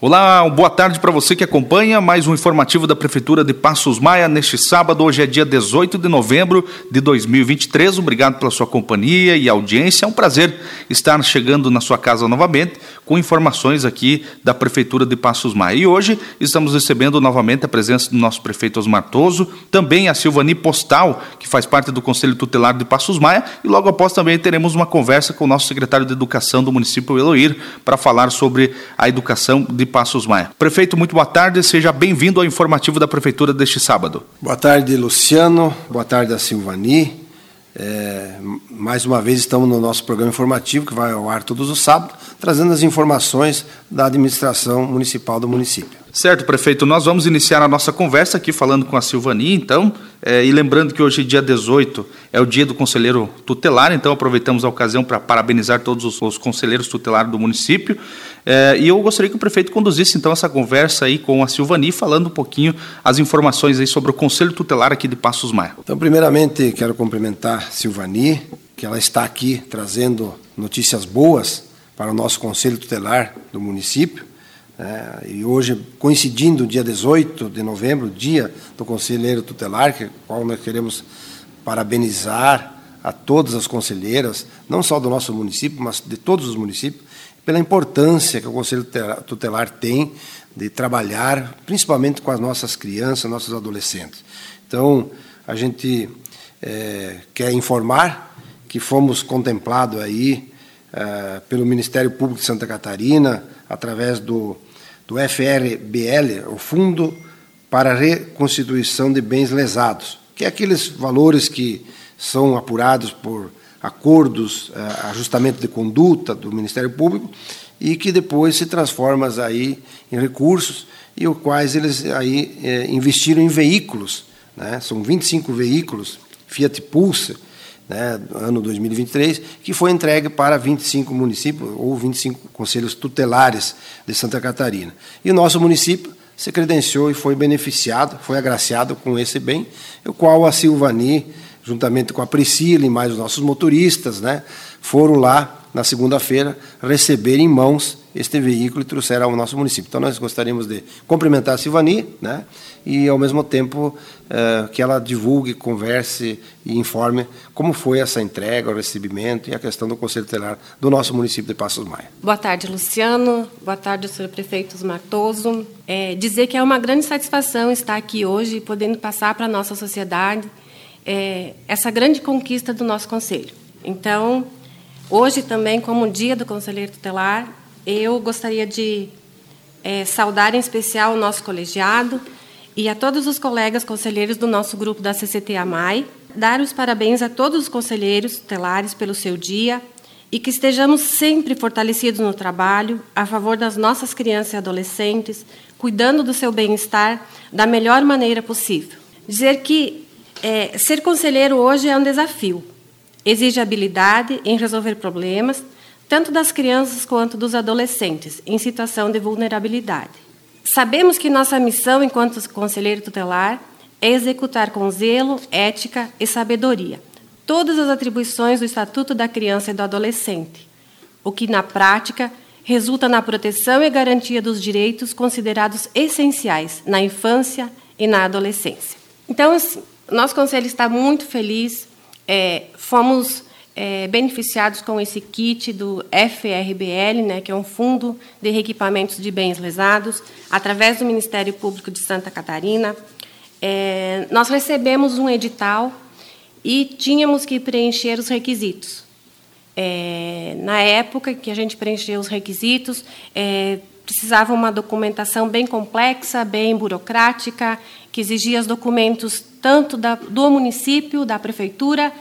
Olá, boa tarde para você que acompanha mais um informativo da Prefeitura de Passos Maia neste sábado. Hoje é dia 18 de novembro de 2023. Obrigado pela sua companhia e audiência. É um prazer estar chegando na sua casa novamente com informações aqui da Prefeitura de Passos Maia. E hoje estamos recebendo novamente a presença do nosso prefeito Osmar Toso, também a Silvani Postal, que faz parte do Conselho Tutelar de Passos Maia, e logo após também teremos uma conversa com o nosso secretário de Educação do município, Eloir, para falar sobre a educação de Passos Maia. Prefeito, muito boa tarde, seja bem-vindo ao informativo da Prefeitura deste sábado. Boa tarde, Luciano, boa tarde a Silvani. É, mais uma vez estamos no nosso programa informativo, que vai ao ar todos os sábados, trazendo as informações da administração municipal do município. Certo, prefeito. Nós vamos iniciar a nossa conversa aqui falando com a Silvani, então, é, e lembrando que hoje, dia 18, é o dia do conselheiro tutelar, então aproveitamos a ocasião para parabenizar todos os, os, conselheiros tutelares do município. É, e eu gostaria que o prefeito conduzisse então essa conversa aí com a Silvani, falando um pouquinho as informações aí sobre o Conselho Tutelar aqui de Passos Maia. Então, primeiramente, quero cumprimentar a Silvani, que ela está aqui trazendo notícias boas para o nosso Conselho Tutelar do município. É, e hoje, coincidindo o dia 18 de novembro, dia do Conselheiro Tutelar, que qual nós queremos parabenizar a todas as conselheiras, não só do nosso município, mas de todos os municípios, pela importância que o Conselho Tutelar tem de trabalhar, principalmente com as nossas crianças, nossos adolescentes. Então, a gente é, quer informar que fomos contemplados aí é, pelo Ministério Público de Santa Catarina, através do, do FRBL, o Fundo para a Reconstituição de Bens Lesados, que é aqueles valores que são apurados por acordos, eh, ajustamento de conduta do Ministério Público e que depois se transformam aí em recursos e os quais eles aí eh, investiram em veículos, né? São 25 veículos Fiat Pulse, né, ano 2023, que foi entregue para 25 municípios ou 25 conselhos tutelares de Santa Catarina. E o nosso município se credenciou e foi beneficiado, foi agraciado com esse bem, o qual a Silvani juntamente com a Priscila e mais os nossos motoristas, né, foram lá na segunda-feira receber em mãos este veículo e trouxeram ao nosso município. Então nós gostaríamos de cumprimentar a Silvani, né, e ao mesmo tempo eh, que ela divulgue, converse e informe como foi essa entrega, o recebimento e a questão do Conselho Tutelar do nosso município de Passos Maia. Boa tarde, Luciano. Boa tarde, senhor prefeito Martoso. É, dizer que é uma grande satisfação estar aqui hoje, podendo passar para a nossa sociedade é, essa grande conquista do nosso conselho. Então, hoje também, como dia do conselheiro tutelar, eu gostaria de é, saudar em especial o nosso colegiado e a todos os colegas conselheiros do nosso grupo da CCT AMAI, dar os parabéns a todos os conselheiros tutelares pelo seu dia e que estejamos sempre fortalecidos no trabalho a favor das nossas crianças e adolescentes, cuidando do seu bem-estar da melhor maneira possível. Dizer que é, ser conselheiro hoje é um desafio. Exige habilidade em resolver problemas, tanto das crianças quanto dos adolescentes, em situação de vulnerabilidade. Sabemos que nossa missão, enquanto conselheiro tutelar, é executar com zelo, ética e sabedoria todas as atribuições do Estatuto da Criança e do Adolescente, o que, na prática, resulta na proteção e garantia dos direitos considerados essenciais na infância e na adolescência. Então, assim, nosso conselho está muito feliz. É, fomos é, beneficiados com esse kit do FRBL, né, que é um fundo de reequipamentos de bens lesados, através do Ministério Público de Santa Catarina. É, nós recebemos um edital e tínhamos que preencher os requisitos. É, na época que a gente preencheu os requisitos, é, precisava uma documentação bem complexa, bem burocrática, que exigia os documentos tanto da, do município, da prefeitura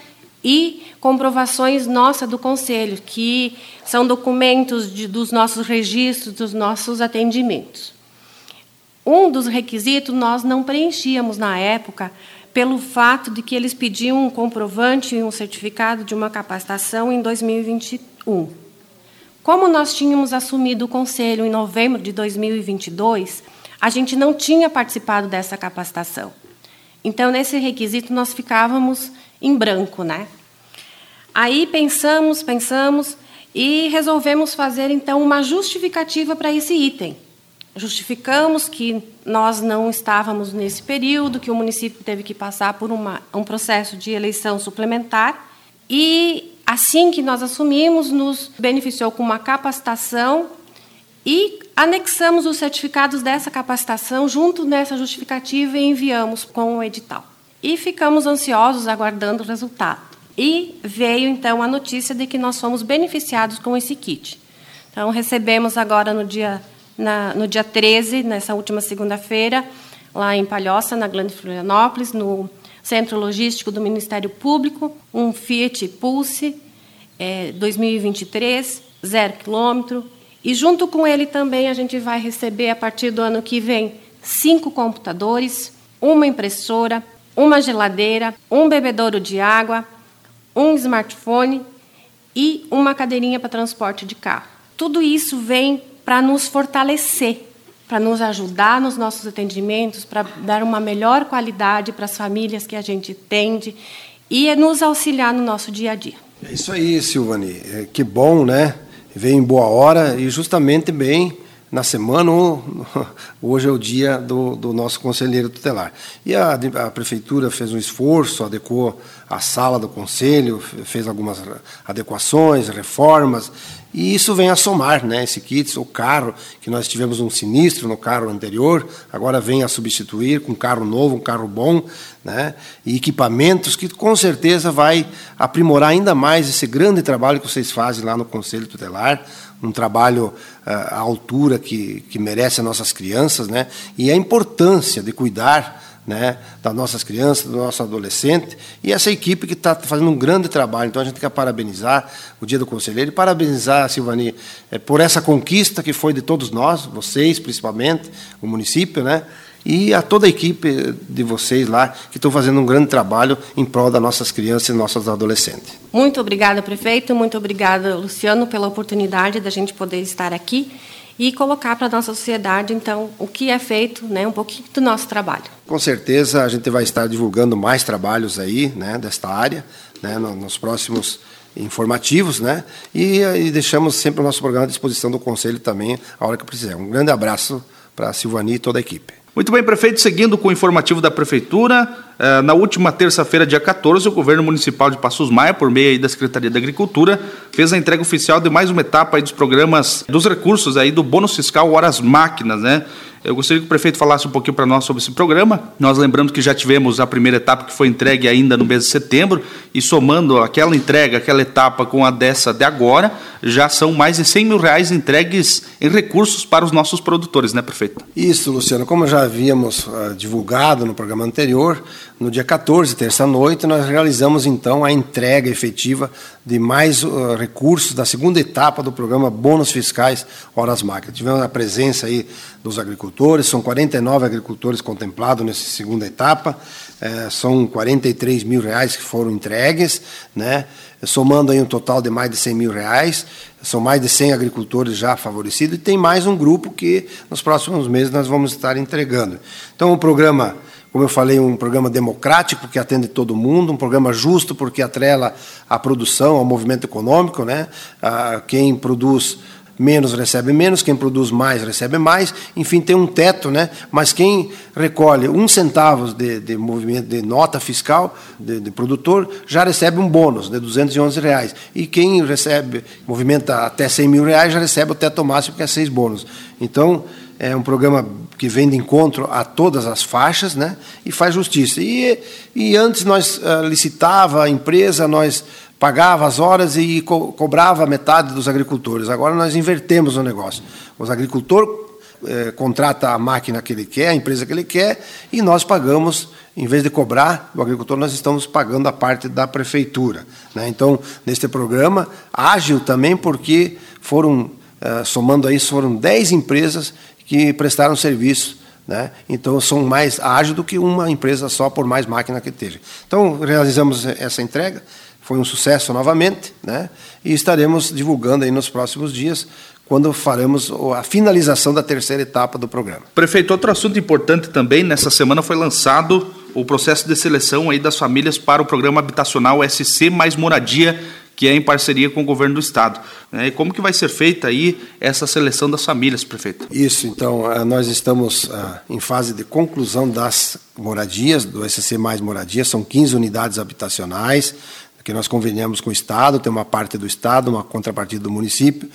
e comprovações nossa do conselho, que são documentos de, dos nossos registros, dos nossos atendimentos. Um dos requisitos nós não preenchíamos na época, pelo fato de que eles pediam um comprovante e um certificado de uma capacitação em 2021. Como nós tínhamos assumido o conselho em novembro de 2022, a gente não tinha participado dessa capacitação. Então, nesse requisito, nós ficávamos em branco, né? Aí pensamos, pensamos e resolvemos fazer, então, uma justificativa para esse item. justificamos que nós não estávamos nesse período, que o município teve que passar por uma, um processo de eleição suplementar e assim que nós assumimos, nos beneficiou com uma capacitação e anexamos os certificados dessa capacitação junto nessa justificativa e enviamos com o edital. E ficamos ansiosos aguardando o resultado. E veio então a notícia de que nós fomos beneficiados com esse kit. Então recebemos agora no dia na, no dia 13, nessa última segunda-feira, lá em Palhoça, na Grande Florianópolis, no Centro Logístico do Ministério Público, um Fiat Pulse é, 2023, zero quilômetro. E junto com ele também a gente vai receber, a partir do ano que vem, cinco computadores, uma impressora, uma geladeira, um bebedouro de água, um smartphone e uma cadeirinha para transporte de carro. Tudo isso vem para nos fortalecer, para nos ajudar nos nossos atendimentos, para dar uma melhor qualidade para as famílias que a gente atende e nos auxiliar no nosso dia a dia. É isso aí, Silvani. É, que bom, né? Veio em boa hora e justamente bem na semana, hoje é o dia do, do nosso conselheiro tutelar. E a, a, prefeitura fez um esforço, adequou a sala do conselho, fez algumas adequações, reformas, e isso vem a somar, né? Esse kit, o carro, que nós tivemos um sinistro no carro anterior, agora vem a substituir com um carro novo, um carro bom, né? E equipamentos que com certeza vai aprimorar ainda mais esse grande trabalho que vocês fazem lá no Conselho Tutelar, um trabalho uh, à altura que, que merece as nossas crianças, né? E a importância de cuidar né, das nossas crianças, do nosso adolescente, e essa equipe que está fazendo um grande trabalho. Então a gente quer parabenizar o Dia do Conselheiro e parabenizar Silvani é, por essa conquista que foi de todos nós, vocês principalmente, o município, né? E a toda a equipe de vocês lá que estão fazendo um grande trabalho em prol das nossas crianças e nossos adolescentes. Muito obrigada, prefeito. Muito obrigada, Luciano, pela oportunidade da gente poder estar aqui e colocar para a nossa sociedade, então, o que é feito, né, um pouquinho do nosso trabalho. Com certeza a gente vai estar divulgando mais trabalhos aí, né, desta área, né, nos próximos informativos, né, e, e deixamos sempre o nosso programa à disposição do Conselho também, a hora que precisar. Um grande abraço para a Silvani e toda a equipe. Muito bem, prefeito, seguindo com o informativo da Prefeitura, na última terça-feira, dia 14, o governo municipal de Passos Maia, por meio da Secretaria da Agricultura, fez a entrega oficial de mais uma etapa dos programas, dos recursos aí do bônus fiscal Horas Máquinas, né? Eu gostaria que o prefeito falasse um pouquinho para nós sobre esse programa. Nós lembramos que já tivemos a primeira etapa que foi entregue ainda no mês de setembro, e somando aquela entrega, aquela etapa com a dessa de agora, já são mais de 100 mil reais entregues em recursos para os nossos produtores, né, prefeito? Isso, Luciano. Como já havíamos uh, divulgado no programa anterior, no dia 14, terça-noite, nós realizamos então a entrega efetiva de mais uh, recursos da segunda etapa do programa Bônus Fiscais Horas Máquinas. Tivemos a presença aí dos agricultores, são 49 agricultores contemplados nessa segunda etapa, eh, são 43 mil reais que foram entregues, né? somando aí um total de mais de 100 mil reais, são mais de 100 agricultores já favorecidos e tem mais um grupo que nos próximos meses nós vamos estar entregando. Então o programa como eu falei, um programa democrático que atende todo mundo, um programa justo porque atrela a produção ao movimento econômico, né? quem produz menos recebe menos, quem produz mais recebe mais, enfim, tem um teto, né? Mas quem recolhe um centavo de, de movimento de nota fiscal de, de, produtor já recebe um bônus de 211 reais. E quem recebe movimenta até 100 mil reais já recebe o teto máximo que é seis bônus. Então é um programa que vem de encontro a todas as faixas, né? E faz justiça. E, e antes nós uh, licitava a empresa, nós pagava as horas e co cobrava metade dos agricultores. Agora nós invertemos o negócio. Os agricultores eh, contrata a máquina que ele quer, a empresa que ele quer, e nós pagamos, em vez de cobrar do agricultor, nós estamos pagando a parte da prefeitura. Né? Então, neste programa, ágil também, porque foram, eh, somando aí, foram 10 empresas que prestaram serviço. Né? Então, são mais ágil do que uma empresa só, por mais máquina que esteja. Então, realizamos essa entrega, foi um sucesso novamente, né? e estaremos divulgando aí nos próximos dias, quando faremos a finalização da terceira etapa do programa. Prefeito, outro assunto importante também, nessa semana foi lançado o processo de seleção aí das famílias para o programa habitacional SC Mais Moradia, que é em parceria com o governo do estado. Né? E como que vai ser feita aí essa seleção das famílias, prefeito? Isso, então, eh, nós estamos ah, em fase de conclusão das moradias, do SC Mais Moradias, são 15 unidades habitacionais, que nós convenhamos com o Estado, tem uma parte do Estado, uma contrapartida do município.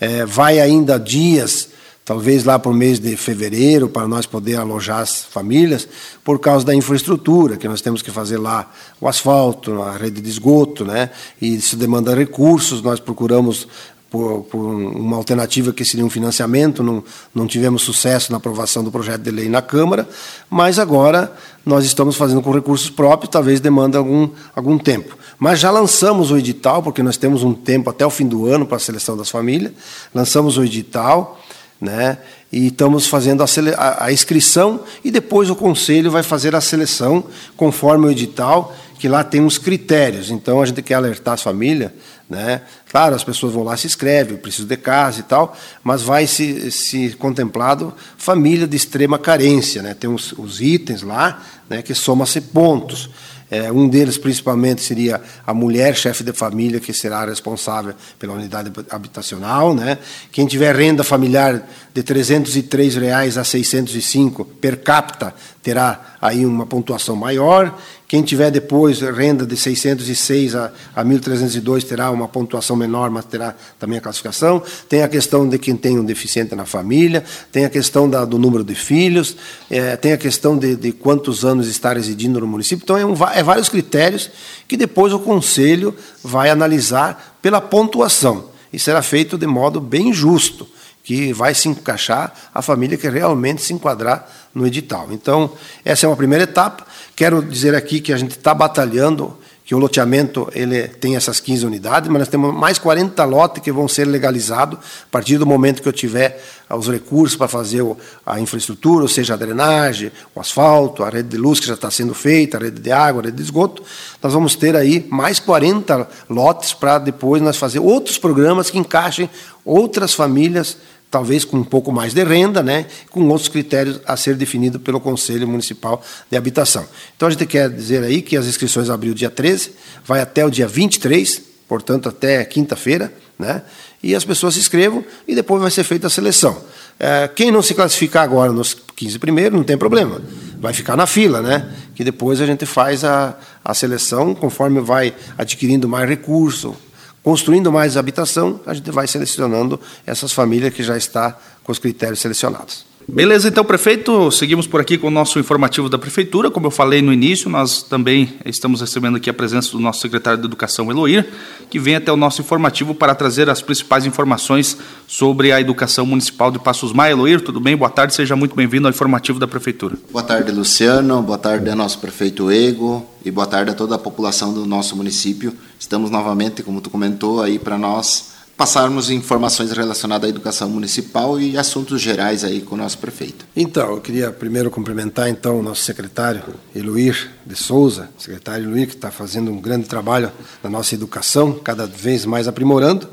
É, vai ainda dias talvez lá para o mês de fevereiro, para nós poder alojar as famílias, por causa da infraestrutura, que nós temos que fazer lá o asfalto, a rede de esgoto, né? e isso demanda recursos, nós procuramos por, por, uma alternativa que seria um financiamento, não, não tivemos sucesso na aprovação do projeto de lei na Câmara, mas agora nós estamos fazendo com recursos próprios, talvez demanda algum, algum tempo. Mas já lançamos o edital, porque nós temos um tempo até o fim do ano para a seleção das famílias, lançamos o edital, né? E estamos fazendo a, a, a, inscrição e depois o conselho vai fazer a seleção conforme o edital, que lá tem uns critérios. Então a gente quer alertar as famílias, né? Claro, as pessoas vão lá se inscrevem, preciso de casa e tal, mas vai se, se contemplado família de extrema carência, né? Tem os, os itens lá, né? Que soma-se pontos. É, um deles, principalmente, seria a mulher chefe de família, que será responsável pela unidade habitacional. Né? Quem tiver renda familiar de 303 reais a 605 per capita terá aí uma pontuação maior. Quem tiver depois renda de 606 a, a 1.302 terá uma pontuação menor, mas terá também a classificação. Tem a questão de quem tem um deficiente na família, tem a questão da, do número de filhos, é, tem a questão de, de, quantos anos está residindo no município. Então, é, um, é vários critérios que depois o Conselho vai analisar pela pontuação. E será feito de modo bem justo que vai se encaixar a família que realmente se enquadrar no edital. Então, essa é uma primeira etapa. Quero dizer aqui que a gente está batalhando, que o loteamento ele tem essas 15 unidades, mas nós temos mais 40 lotes que vão ser legalizados a partir do momento que eu tiver os recursos para fazer a infraestrutura, ou seja, a drenagem, o asfalto, a rede de luz que já está sendo feita, a rede de água, a rede de esgoto. Nós vamos ter aí mais 40 lotes para depois nós fazer outros programas que encaixem outras famílias talvez com um pouco mais de renda, né, com outros critérios a ser definido pelo Conselho Municipal de Habitação. Então a gente quer dizer aí que as inscrições abriu dia 13, vai até o dia 23, portanto até quinta-feira, né, e as pessoas se inscrevam e depois vai ser feita a seleção. É, quem não se classificar agora nos 15 primeiros, não tem problema, vai ficar na fila, né, que depois a gente faz a, a seleção conforme vai adquirindo mais recurso, construindo mais habitação, a gente vai selecionando essas famílias que já está com os critérios selecionados. Beleza, então, prefeito, seguimos por aqui com o nosso informativo da Prefeitura. Como eu falei no início, nós também estamos recebendo aqui a presença do nosso secretário de Educação, Eloir, que vem até o nosso informativo para trazer as principais informações sobre a educação municipal de Passos Maia. Eloir, tudo bem? Boa tarde, seja muito bem-vindo ao informativo da Prefeitura. Boa tarde, Luciano. Boa tarde ao nosso prefeito Ego e boa tarde a toda a população do nosso município. Estamos novamente, como tu comentou, aí para nós passarmos informações relacionadas à educação municipal e assuntos gerais aí com o nosso prefeito. Então, eu queria primeiro cumprimentar então o nosso secretário Eluir de Souza, secretário Eluir que está fazendo um grande trabalho na nossa educação, cada vez mais aprimorando.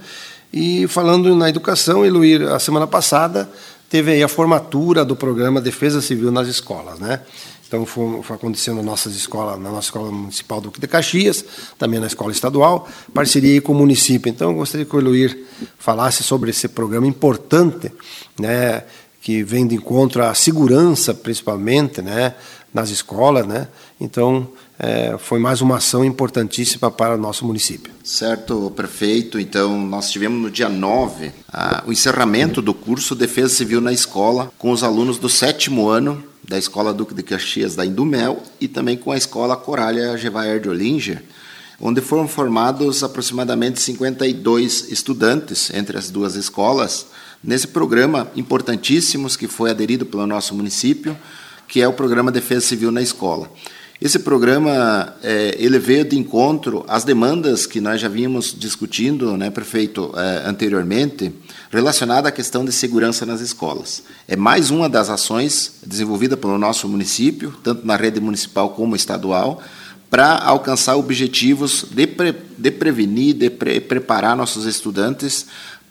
E falando na educação, Eluir, a semana passada teve aí a formatura do programa Defesa Civil nas escolas, né? Então foi, foi acontecendo nas nossas escolas, na nossa escola municipal do de Caxias, também na escola estadual, parceria com o município. Então eu gostaria que o Eloir falasse sobre esse programa importante, né, que vem de encontro à segurança, principalmente, né, nas escolas, né. Então é, foi mais uma ação importantíssima para o nosso município. Certo, prefeito. Então, nós tivemos no dia 9 o encerramento do curso Defesa Civil na Escola com os alunos do sétimo ano da Escola Duque de Caxias da Indumel e também com a Escola Corália Gevaer de Olinger, onde foram formados aproximadamente 52 estudantes entre as duas escolas nesse programa importantíssimos que foi aderido pelo nosso município, que é o programa Defesa Civil na Escola. Esse programa é, ele veio de encontro às demandas que nós já vínhamos discutindo, né, prefeito, é, anteriormente, relacionada à questão de segurança nas escolas. É mais uma das ações desenvolvida pelo nosso município, tanto na rede municipal como estadual, para alcançar objetivos de, pre, de prevenir, de pre, preparar nossos estudantes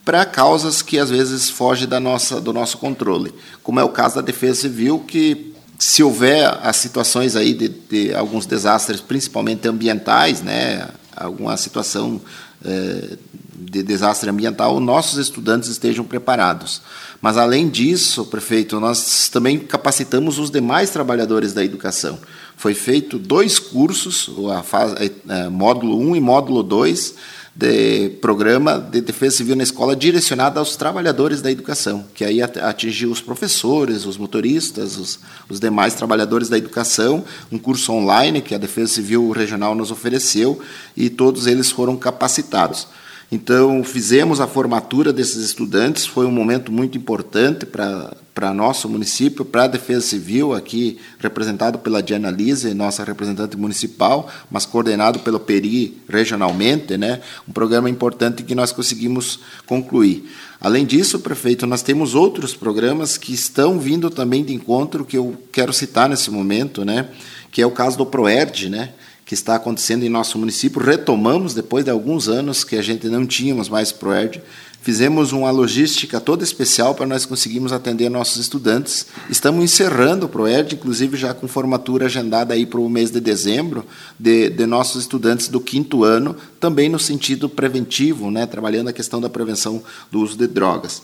para causas que às vezes fogem da nossa, do nosso controle, como é o caso da Defesa Civil, que se houver as situações aí de, de alguns desastres, principalmente ambientais, né, alguma situação é, de desastre ambiental, nossos estudantes estejam preparados. Mas, além disso, prefeito, nós também capacitamos os demais trabalhadores da educação. Foi feito dois cursos, a fase, é, módulo 1 e módulo 2, de programa de defesa civil na escola direcionado aos trabalhadores da educação, que aí atingiu os professores, os motoristas, os, os demais trabalhadores da educação, um curso online que a Defesa Civil Regional nos ofereceu e todos eles foram capacitados. Então, fizemos a formatura desses estudantes, foi um momento muito importante para nosso município, para a Defesa Civil, aqui representado pela Diana Lise, nossa representante municipal, mas coordenado pelo PERI regionalmente, né? um programa importante que nós conseguimos concluir. Além disso, prefeito, nós temos outros programas que estão vindo também de encontro, que eu quero citar nesse momento, né? que é o caso do PROERD, né? Que está acontecendo em nosso município. Retomamos depois de alguns anos que a gente não tínhamos mais ProERD. Fizemos uma logística toda especial para nós conseguirmos atender nossos estudantes. Estamos encerrando o ProERD, inclusive já com formatura agendada aí para o mês de dezembro, de, de nossos estudantes do quinto ano, também no sentido preventivo, né, trabalhando a questão da prevenção do uso de drogas.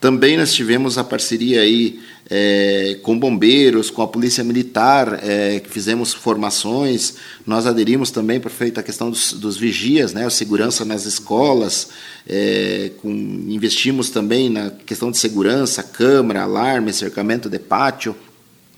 Também nós tivemos a parceria aí é, com bombeiros, com a polícia militar, é, fizemos formações. Nós aderimos também, prefeito, à questão dos, dos vigias, né, a segurança nas escolas. É, com, investimos também na questão de segurança, câmara, alarme, cercamento de pátio.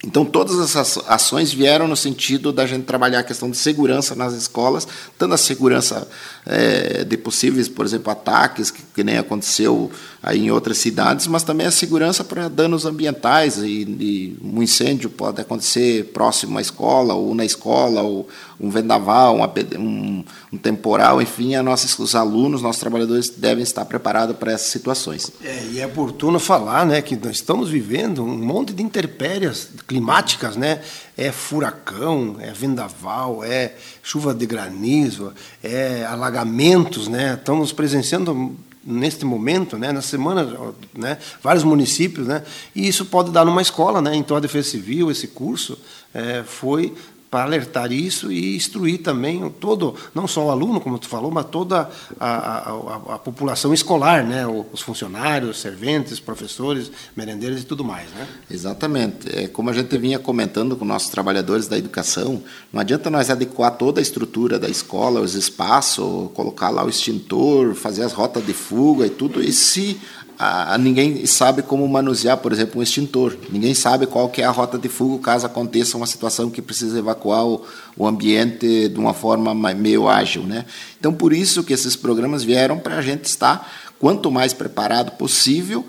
Então, todas essas ações vieram no sentido da gente trabalhar a questão de segurança nas escolas, tanto a segurança é, de possíveis, por exemplo, ataques, que, que, nem aconteceu aí em outras cidades, mas também a segurança para danos ambientais. E, e, um incêndio pode acontecer próximo à escola, ou na escola, ou um vendaval, um, um temporal, enfim, a nossos, os alunos, nossos trabalhadores devem estar preparados para essas situações. É, e é oportuno falar né, que nós estamos vivendo um monte de intempéries climáticas, né? É furacão, é vendaval, é chuva de granizo, é alagamentos, né? Estamos presenciando neste momento, né, na semana, né, vários municípios, né, e isso pode dar numa escola, né, então a Defesa Civil, esse curso, é, foi para alertar isso e instruir também todo, não só o aluno, como tu falou, mas toda a, a, a, a população escolar, né? os funcionários, serventes, professores, merendeiros e tudo mais. Né? Exatamente. É, como a gente vinha comentando com nossos trabalhadores da educação, não adianta nós adequar toda a estrutura da escola, os espaços, colocar lá o extintor, fazer as rotas de fuga e tudo, e se a, a, ninguém sabe como manusear, por exemplo, um extintor. Ninguém sabe qual que é a rota de fuga caso aconteça uma situação que precisa evacuar o, o ambiente de uma forma meio ágil. Né? Então, por isso que esses programas vieram para a gente estar quanto mais preparado possível.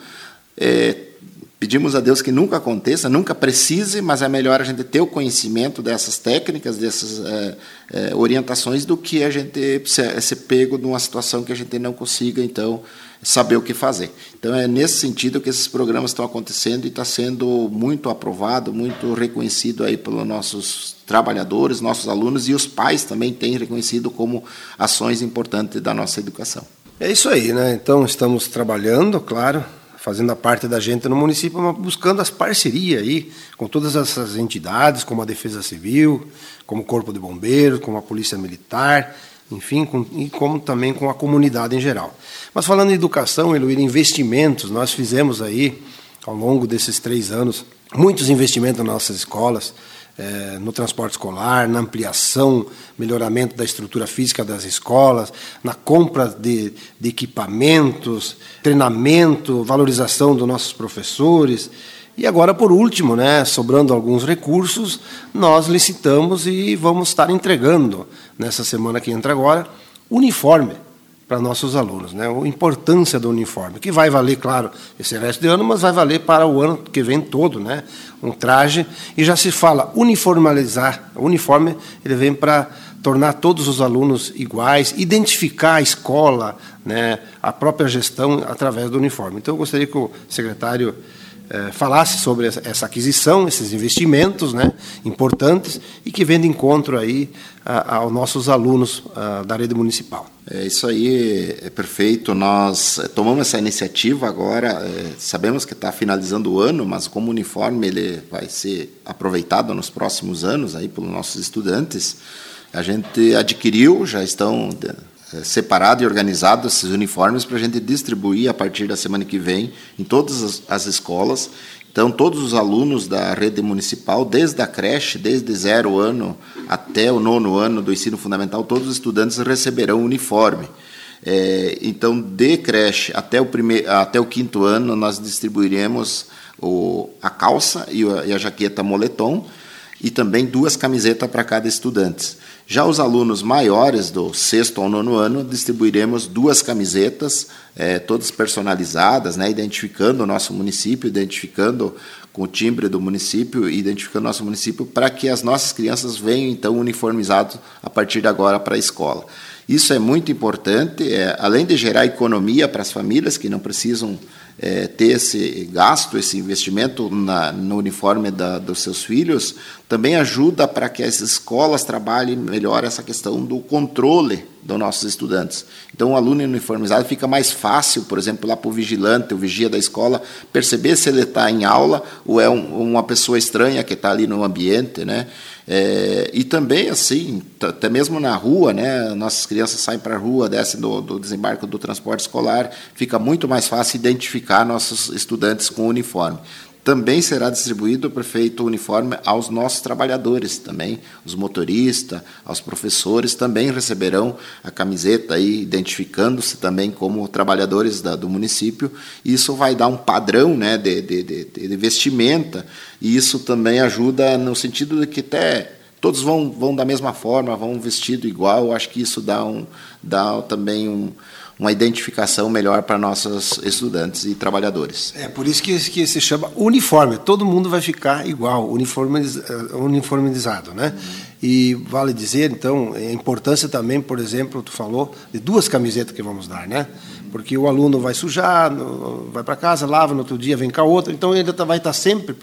É, pedimos a Deus que nunca aconteça, nunca precise, mas é melhor a gente ter o conhecimento dessas técnicas, dessas é, é, orientações, do que a gente ser, ser pego numa situação que a gente não consiga, então, saber o que fazer. Então é nesse sentido que esses programas estão acontecendo e está sendo muito aprovado, muito reconhecido aí pelos nossos trabalhadores, nossos alunos e os pais também têm reconhecido como ações importantes da nossa educação. É isso aí, né? Então estamos trabalhando, claro, fazendo a parte da gente no município, mas buscando as parcerias aí com todas essas entidades, como a Defesa Civil, como o Corpo de Bombeiros, como a Polícia Militar, enfim, com, e como também com a comunidade em geral. Mas falando em educação, Eloir, investimentos, nós fizemos aí, ao longo desses três anos, muitos investimentos nas nossas escolas, é, no transporte escolar, na ampliação, melhoramento da estrutura física das escolas, na compra de, de equipamentos, treinamento, valorização dos nossos professores. E agora, por último, né, sobrando alguns recursos, nós licitamos e vamos estar entregando, nessa semana que entra agora, uniforme para nossos alunos. Né? A importância do uniforme, que vai valer, claro, esse resto de ano, mas vai valer para o ano que vem todo. Né? Um traje, e já se fala uniformalizar. O uniforme ele vem para tornar todos os alunos iguais, identificar a escola, né, a própria gestão através do uniforme. Então, eu gostaria que o secretário eh, falasse sobre essa aquisição, esses investimentos né, importantes e que vem de encontro aí aos nossos alunos da rede municipal. É, isso aí é perfeito. Nós eh, tomamos essa iniciativa agora, é, sabemos que está finalizando o ano, mas como uniforme ele vai ser aproveitado nos próximos anos aí pelos nossos estudantes, a gente adquiriu, já estão é, separado e organizado esses uniformes para a gente distribuir a partir da semana que vem em todas as, as escolas. Então, todos os alunos da rede municipal, desde a creche, desde zero ano até o nono ano do ensino fundamental, todos os estudantes receberão uniforme. É, então, de creche até o, primeiro, até o quinto ano, nós distribuiremos o, a calça e a, e a jaqueta moletom e também duas camisetas para cada estudante. Já os alunos maiores, do sexto ao nono ano, distribuiremos duas camisetas, é, todas personalizadas, né, identificando o nosso município, identificando com o timbre do município, identificando o nosso município, para que as nossas crianças venham, então, uniformizados a partir de agora para a escola. Isso é muito importante, é, além de gerar economia para as famílias que não precisam é, ter esse gasto, esse investimento na, no uniforme da, dos seus filhos, também ajuda para que as escolas trabalhem melhor essa questão do controle dos nossos estudantes. Então, o aluno uniformizado fica mais fácil, por exemplo, lá para o vigilante, o vigia da escola, perceber se ele está em aula ou é um, uma pessoa estranha que está ali no ambiente, né? É, e também, assim, até mesmo na rua, né, nossas crianças saem para a rua, descem do, do, desembarque do transporte escolar, fica muito mais fácil identificar nossos estudantes com uniforme. Também será distribuído o prefeito uniforme aos nossos trabalhadores também, os motoristas, aos professores também receberão a camiseta aí, identificando-se também como trabalhadores da, do município. Isso vai dar um padrão né, de, de, de, de vestimenta e isso também ajuda no sentido de que até todos vão, vão da mesma forma, vão vestido igual. Acho que isso dá, um, dá também um, uma identificação melhor para nossos estudantes e trabalhadores. É por isso que, que se chama uniforme. Todo mundo vai ficar igual, uniformiz, eh, uniformizado, né? Uhum. E vale dizer, então, a importância também, por exemplo, tu falou de duas camisetas que vamos dar, né? Porque o aluno vai sujar, vai para casa, lava, no outro dia vem a outra, então ele tá, vai estar tá sempre,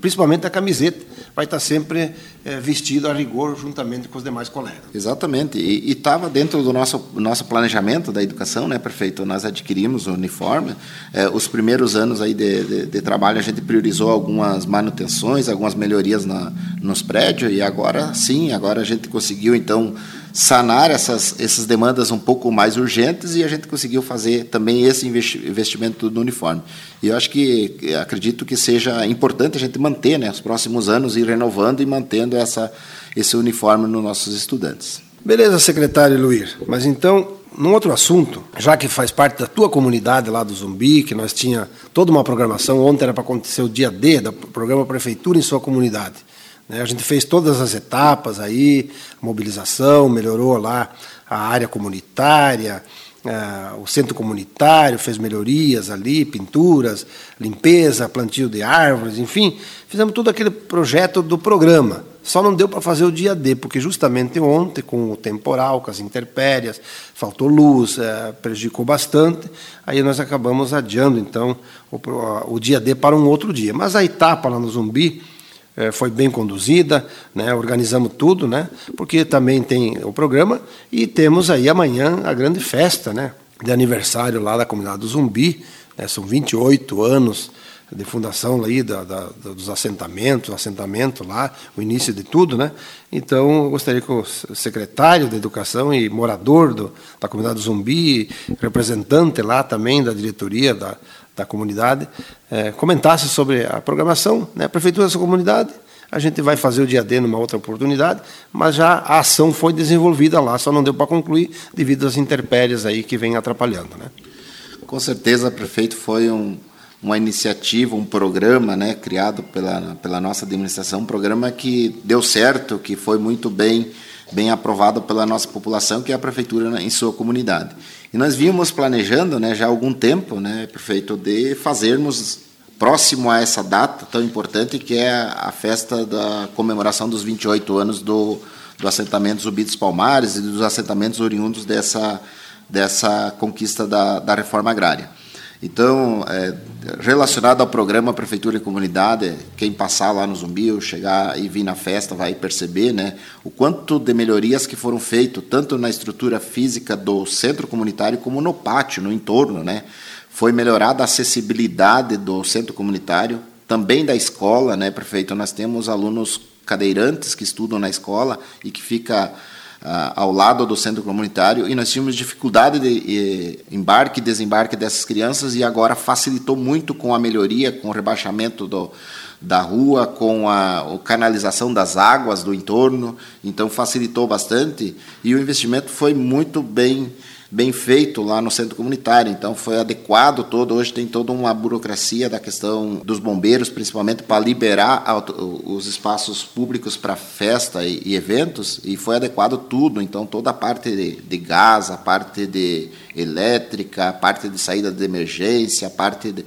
principalmente a camiseta, vai estar sempre é, vestido a rigor juntamente com os demais colegas. Exatamente. E estava dentro do nosso, nosso planejamento da educação, né, prefeito? Nós adquirimos o uniforme. É, os primeiros anos aí de, de, de, trabalho a gente priorizou algumas manutenções, algumas melhorias na, nos prédios e agora sim, agora a gente conseguiu então sanar essas, essas demandas um pouco mais urgentes e a gente conseguiu fazer também esse investimento no uniforme. E eu acho que acredito que seja importante a gente manter, né, os próximos anos ir renovando e mantendo essa esse uniforme nos nossos estudantes. Beleza, secretário Luir. Mas então, num outro assunto, já que faz parte da tua comunidade lá do Zumbi, que nós tinha toda uma programação, ontem era para acontecer o dia D do programa Prefeitura em sua comunidade. Né? A gente fez todas as etapas aí, mobilização, melhorou lá a área comunitária, uh, o centro comunitário fez melhorias ali, pinturas, limpeza, plantio de árvores, enfim, fizemos todo aquele projeto do programa. Só não deu para fazer o dia D, porque justamente ontem, com o temporal, com as intempéries, faltou luz, uh, prejudicou bastante. Aí nós acabamos adiando, então, o, o dia D para um outro dia. Mas a etapa lá no Zumbi, foi bem conduzida, né, organizamos tudo, né, porque também tem o programa e temos aí amanhã a grande festa né, de aniversário lá da comunidade do Zumbi, né, são 28 anos de fundação aí da, da, dos assentamentos, assentamento lá, o início de tudo, né? Então, gostaria que o secretário de Educação e morador do, da comunidade do Zumbi, representante lá também da diretoria da, da comunidade, é, comentasse sobre a programação, né? A prefeitura dessa comunidade, a gente vai fazer o dia D numa outra oportunidade, mas já a ação foi desenvolvida lá, só não deu para concluir devido às intempéries aí que vem atrapalhando, né? Com certeza, prefeito, foi um, uma iniciativa, um programa, né, criado pela pela nossa administração, um programa que deu certo, que foi muito bem bem aprovado pela nossa população, que é a prefeitura em sua comunidade. E nós vínhamos planejando né, já há algum tempo, né, prefeito, de fazermos próximo a essa data tão importante que é a festa da comemoração dos 28 anos do, do assentamento Zumbi dos Palmares e dos assentamentos oriundos dessa, dessa conquista da, da reforma agrária. Então, é, relacionado ao programa Prefeitura e Comunidade, quem passar lá no Zumbi ou chegar e vir na festa vai perceber né, o quanto de melhorias que foram feitas, tanto na estrutura física do centro comunitário como no pátio, no entorno. Né? Foi melhorada a acessibilidade do centro comunitário, também da escola, né, prefeito? Nós temos alunos cadeirantes que estudam na escola e que fica ao lado do centro comunitário e nós tínhamos dificuldade de embarque e desembarque dessas crianças e agora facilitou muito com a melhoria, com o rebaixamento do, da rua, com a, a canalização das águas do entorno, então facilitou bastante e o investimento foi muito bem bem feito lá no centro comunitário, então foi adequado todo. Hoje tem toda uma burocracia da questão dos bombeiros, principalmente para liberar os espaços públicos para festa e, eventos, e foi adequado tudo. Então toda a parte de, de, gás, a parte de elétrica, a parte de saída de emergência, a parte de,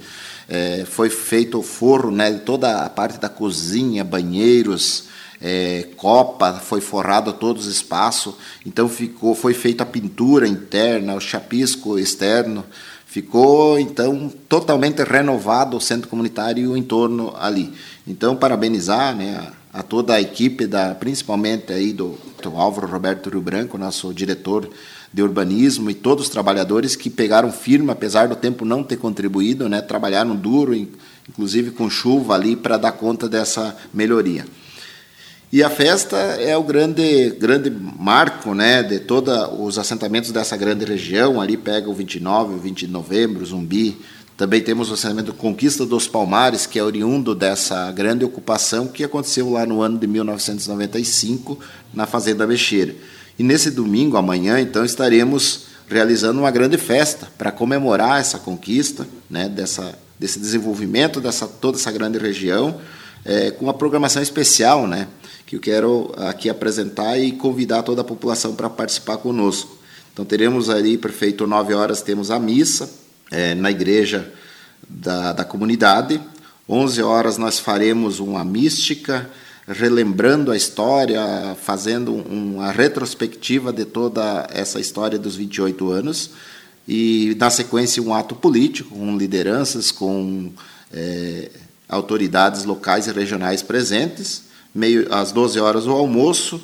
é, foi feito o forro, né, toda a parte da cozinha, banheiros é, copa, foi forrado todo o espaço, então ficou, foi feita a pintura interna, o chapisco externo, ficou então totalmente renovado o centro comunitário e o entorno ali. Então parabenizar, né, a toda a equipe da, principalmente aí do, do Álvaro Roberto Rio Branco, nosso diretor de urbanismo e todos os trabalhadores que pegaram firme, apesar do tempo não ter contribuído, né, trabalharam duro, inclusive com chuva ali para dar conta dessa melhoria. E a festa é o grande, grande marco né, de todos os assentamentos dessa grande região. Ali pega o 29, o 20 de novembro, Zumbi. Também temos o assentamento Conquista dos Palmares, que é oriundo dessa grande ocupação que aconteceu lá no ano de 1995, na Fazenda Mexeira. E nesse domingo, amanhã, então, estaremos realizando uma grande festa para comemorar essa conquista, né, dessa, desse desenvolvimento dessa toda essa grande região, é, com uma programação especial, né? que eu quero aqui apresentar e convidar toda a população para participar conosco. Então teremos ali, perfeito, nove horas temos a missa é, na igreja da, da comunidade. Onze horas nós faremos uma mística, relembrando a história, fazendo uma retrospectiva de toda essa história dos 28 anos. E, na sequência, um ato político, com lideranças, com é, autoridades locais e regionais presentes meio às 12 horas o almoço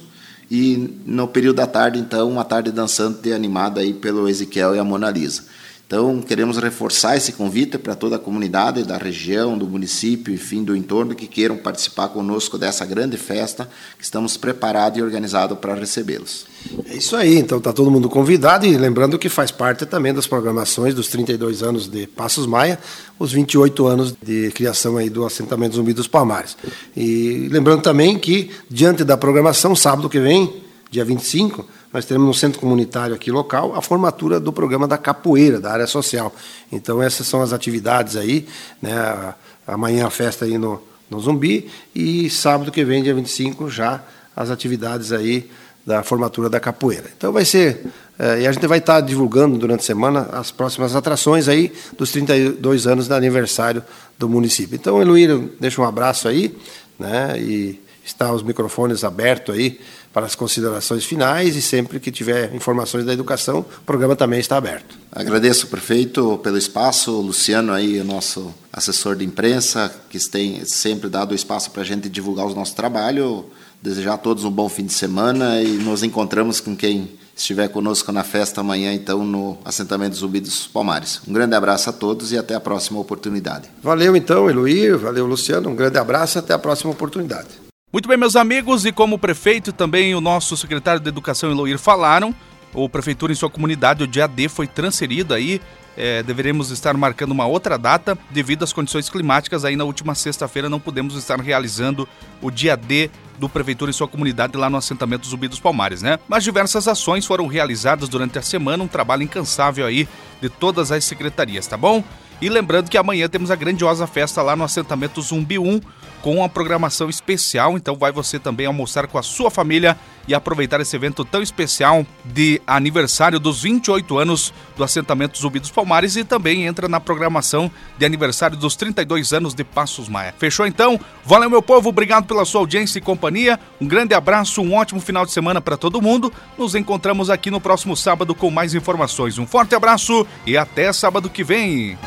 e no período da tarde então uma tarde dançante animada aí pelo Ezequiel e a Mona Lisa. Então, queremos reforçar esse convite para toda a comunidade da região, do município, enfim, do entorno que queiram participar conosco dessa grande festa, que estamos preparados e organizados para recebê-los. É isso aí, então está todo mundo convidado e lembrando que faz parte também das programações dos 32 anos de Passos Maia, os 28 anos de criação aí do assentamento Zumbi dos Palmares. E lembrando também que, diante da programação, sábado que vem, dia 25, nós teremos no centro comunitário aqui local a formatura do programa da capoeira, da área social. Então essas são as atividades aí, né? Amanhã a festa aí no, no Zumbi e sábado que vem, dia 25, já as atividades aí da formatura da capoeira. Então vai ser, é, e a gente vai estar divulgando durante a semana as próximas atrações aí dos 32 anos do aniversário do município. Então, Eloíra, deixa um abraço aí, né? E está os microfones abertos aí para as considerações finais e sempre que tiver informações da educação, o programa também está aberto. Agradeço, prefeito, pelo espaço, o Luciano aí, o nosso assessor de imprensa, que tem sempre dado espaço para a gente divulgar o nosso trabalho. Desejar a todos um bom fim de semana e nos encontramos com quem estiver conosco na festa amanhã, então, no assentamento Zumbi dos Palmares. Um grande abraço a todos e até a próxima oportunidade. Valeu, então, Eloir, valeu, Luciano, um grande abraço e até a próxima oportunidade. Muito bem, meus amigos, e como o prefeito também o nosso secretário de Educação, Eloir, falaram, o prefeitura em sua comunidade, o dia D, foi transferido aí. É, deveremos estar marcando uma outra data devido às condições climáticas. Aí na última sexta-feira não pudemos estar realizando o dia D do prefeitura em sua comunidade lá no assentamento Zumbi dos Palmares, né? Mas diversas ações foram realizadas durante a semana, um trabalho incansável aí de todas as secretarias, tá bom? E lembrando que amanhã temos a grandiosa festa lá no assentamento Zumbi 1, com uma programação especial. Então vai você também almoçar com a sua família e aproveitar esse evento tão especial de aniversário dos 28 anos do assentamento Zumbi dos Palmares e também entra na programação de aniversário dos 32 anos de Passos Maia. Fechou então? Valeu meu povo, obrigado pela sua audiência e companhia. Um grande abraço, um ótimo final de semana para todo mundo. Nos encontramos aqui no próximo sábado com mais informações. Um forte abraço e até sábado que vem.